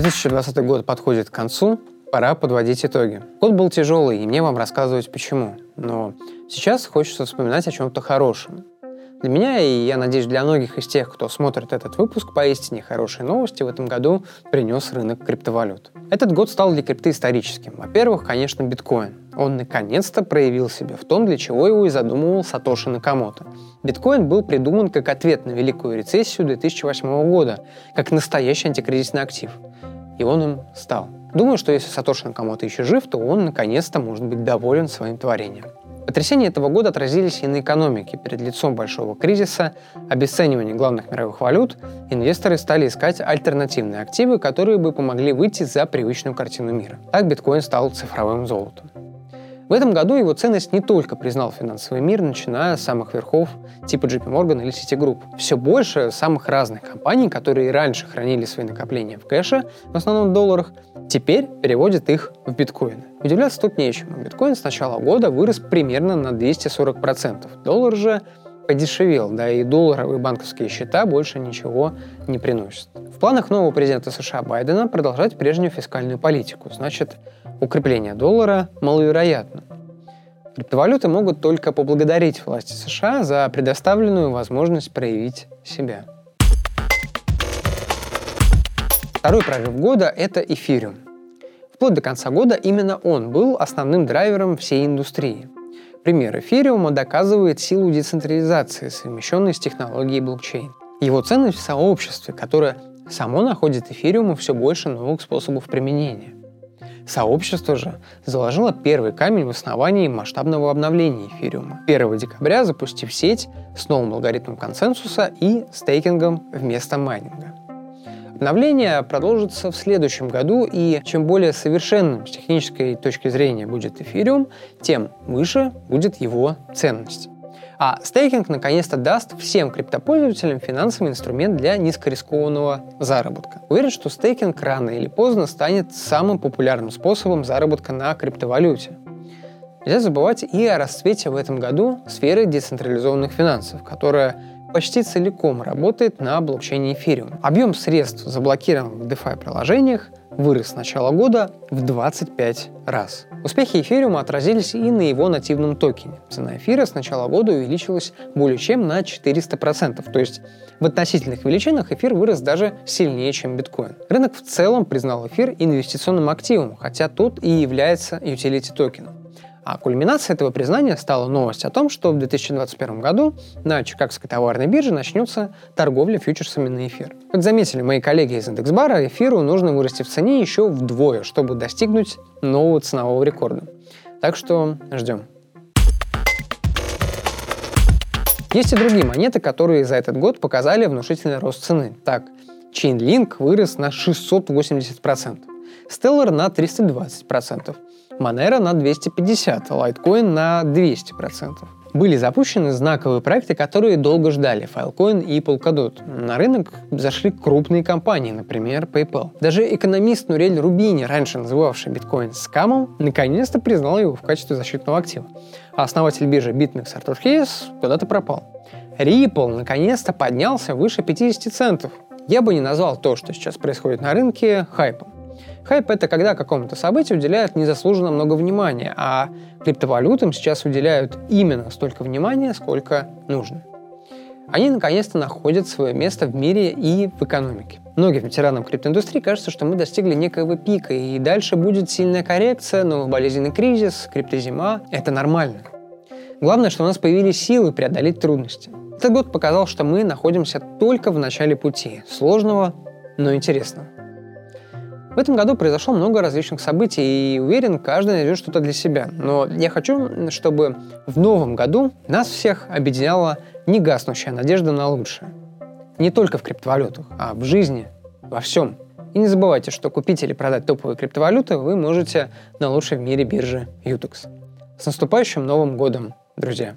2020 год подходит к концу, пора подводить итоги. Год был тяжелый, и мне вам рассказывать почему. Но сейчас хочется вспоминать о чем-то хорошем. Для меня, и я надеюсь, для многих из тех, кто смотрит этот выпуск, поистине хорошие новости в этом году принес рынок криптовалют. Этот год стал для крипты историческим. Во-первых, конечно, биткоин. Он наконец-то проявил себя в том, для чего его и задумывал Сатоши Накамото. Биткоин был придуман как ответ на великую рецессию 2008 года, как настоящий антикризисный актив. И он им стал. Думаю, что если Сатоши Накамото еще жив, то он наконец-то может быть доволен своим творением. Потрясения этого года отразились и на экономике. Перед лицом большого кризиса, обесценивания главных мировых валют, инвесторы стали искать альтернативные активы, которые бы помогли выйти за привычную картину мира. Так биткоин стал цифровым золотом. В этом году его ценность не только признал финансовый мир, начиная с самых верхов типа JP Morgan или Citigroup. Все больше самых разных компаний, которые раньше хранили свои накопления в кэше, в основном в долларах, теперь переводят их в биткоины. Удивляться тут нечему. Биткоин с начала года вырос примерно на 240%. Доллар же подешевел, да и долларовые банковские счета больше ничего не приносят. В планах нового президента США Байдена продолжать прежнюю фискальную политику. Значит, укрепление доллара маловероятно. Криптовалюты могут только поблагодарить власти США за предоставленную возможность проявить себя. Второй прорыв года – это эфириум. Вплоть до конца года именно он был основным драйвером всей индустрии. Пример эфириума доказывает силу децентрализации, совмещенной с технологией блокчейн. Его ценность в сообществе, которое само находит эфириуму все больше новых способов применения. Сообщество же заложило первый камень в основании масштабного обновления эфириума. 1 декабря запустив сеть с новым алгоритмом консенсуса и стейкингом вместо майнинга. Обновление продолжится в следующем году, и чем более совершенным с технической точки зрения будет эфириум, тем выше будет его ценность. А стейкинг наконец-то даст всем криптопользователям финансовый инструмент для низкорискованного заработка. Уверен, что стейкинг рано или поздно станет самым популярным способом заработка на криптовалюте. Нельзя забывать и о расцвете в этом году сферы децентрализованных финансов, которая почти целиком работает на блокчейне Ethereum. Объем средств, заблокированных в DeFi-приложениях, вырос с начала года в 25 раз. Успехи эфириума отразились и на его нативном токене. Цена эфира с начала года увеличилась более чем на 400%, то есть в относительных величинах эфир вырос даже сильнее, чем биткоин. Рынок в целом признал эфир инвестиционным активом, хотя тот и является utility токеном. А кульминацией этого признания стала новость о том, что в 2021 году на Чикагской товарной бирже начнется торговля фьючерсами на эфир. Как заметили мои коллеги из индексбара, эфиру нужно вырасти в цене еще вдвое, чтобы достигнуть нового ценового рекорда. Так что ждем. Есть и другие монеты, которые за этот год показали внушительный рост цены. Так, Chainlink вырос на 680%, Stellar на 320%, Monero на 250, Litecoin на 200%. Были запущены знаковые проекты, которые долго ждали – Filecoin и Polkadot. На рынок зашли крупные компании, например, PayPal. Даже экономист Нурель Рубини, раньше называвший биткоин скамом, наконец-то признал его в качестве защитного актива. А основатель биржи BitMEX Артур Хейс куда-то пропал. Ripple наконец-то поднялся выше 50 центов. Я бы не назвал то, что сейчас происходит на рынке, хайпом. Хайп — это когда какому-то событию уделяют незаслуженно много внимания, а криптовалютам сейчас уделяют именно столько внимания, сколько нужно. Они наконец-то находят свое место в мире и в экономике. Многим ветеранам криптоиндустрии кажется, что мы достигли некоего пика, и дальше будет сильная коррекция, новый болезненный кризис, криптозима. Это нормально. Главное, что у нас появились силы преодолеть трудности. Этот год показал, что мы находимся только в начале пути, сложного, но интересного. В этом году произошло много различных событий, и уверен, каждый найдет что-то для себя. Но я хочу, чтобы в новом году нас всех объединяла негаснущая надежда на лучшее. Не только в криптовалютах, а в жизни, во всем. И не забывайте, что купить или продать топовые криптовалюты вы можете на лучшей в мире бирже Utex. С наступающим Новым годом, друзья!